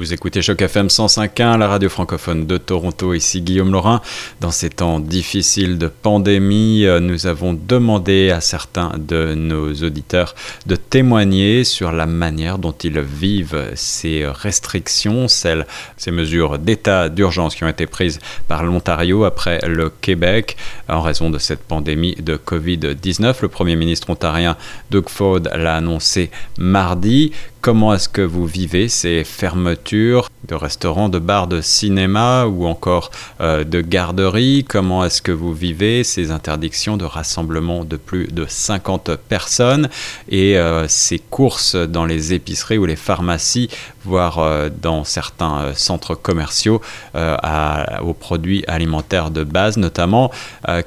Vous écoutez Choc FM 105.1, la radio francophone de Toronto. Ici Guillaume Laurin. Dans ces temps difficiles de pandémie, euh, nous avons demandé à certains de nos auditeurs de témoigner sur la manière dont ils vivent ces restrictions, ces mesures d'état d'urgence qui ont été prises par l'Ontario après le Québec en raison de cette pandémie de Covid-19. Le premier ministre ontarien Doug Ford l'a annoncé mardi. Comment est-ce que vous vivez ces fermetures de restaurants, de bars, de cinéma ou encore euh, de garderies? Comment est-ce que vous vivez ces interdictions de rassemblement de plus de 50 personnes? Et euh, ces courses dans les épiceries ou les pharmacies, voire euh, dans certains centres commerciaux aux produits alimentaires de base notamment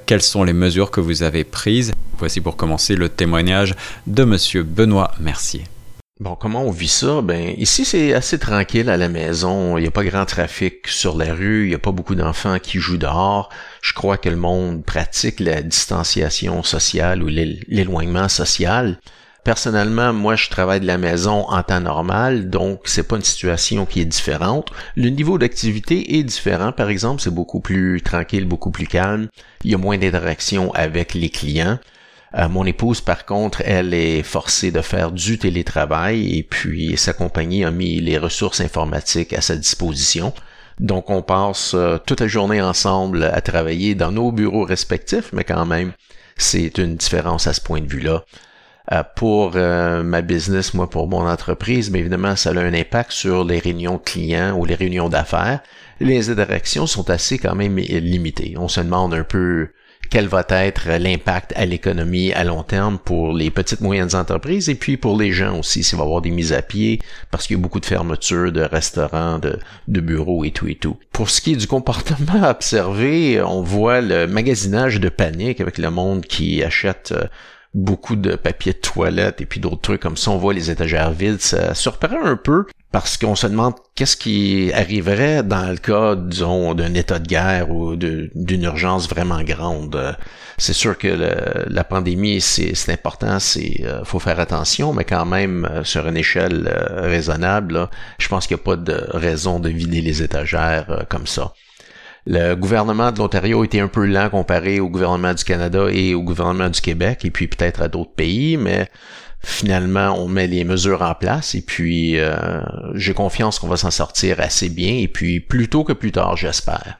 Quelles sont les mesures que vous avez prises? Voici pour commencer le témoignage de Monsieur Benoît Mercier. Bon, comment on vit ça? Ben, ici, c'est assez tranquille à la maison. Il n'y a pas grand trafic sur la rue. Il n'y a pas beaucoup d'enfants qui jouent dehors. Je crois que le monde pratique la distanciation sociale ou l'éloignement social. Personnellement, moi, je travaille de la maison en temps normal, donc c'est pas une situation qui est différente. Le niveau d'activité est différent. Par exemple, c'est beaucoup plus tranquille, beaucoup plus calme. Il y a moins d'interaction avec les clients. Euh, mon épouse, par contre, elle est forcée de faire du télétravail et puis sa compagnie a mis les ressources informatiques à sa disposition. Donc on passe euh, toute la journée ensemble à travailler dans nos bureaux respectifs, mais quand même, c'est une différence à ce point de vue-là. Euh, pour ma business, moi pour mon entreprise, mais évidemment, ça a un impact sur les réunions clients ou les réunions d'affaires. Les interactions sont assez quand même limitées. On se demande un peu quel va être l'impact à l'économie à long terme pour les petites moyennes entreprises et puis pour les gens aussi s'il va y avoir des mises à pied parce qu'il y a beaucoup de fermetures de restaurants, de, de bureaux et tout et tout. Pour ce qui est du comportement observé, on voit le magasinage de panique avec le monde qui achète euh, beaucoup de papier de toilette et puis d'autres trucs comme ça. On voit les étagères vides. Ça surprend un peu parce qu'on se demande qu'est-ce qui arriverait dans le cas, disons, d'un état de guerre ou d'une urgence vraiment grande? C'est sûr que la pandémie, c'est important, c'est euh, faut faire attention, mais quand même, euh, sur une échelle euh, raisonnable, je pense qu'il n'y a pas de raison de vider les étagères comme ça. Le gouvernement de l'Ontario était un peu lent comparé au gouvernement du Canada et au gouvernement du Québec, et puis peut-être à d'autres pays, mais finalement, on met les mesures en place, et puis euh, j'ai confiance qu'on va s'en sortir assez bien, et puis plus tôt que plus tard, j'espère.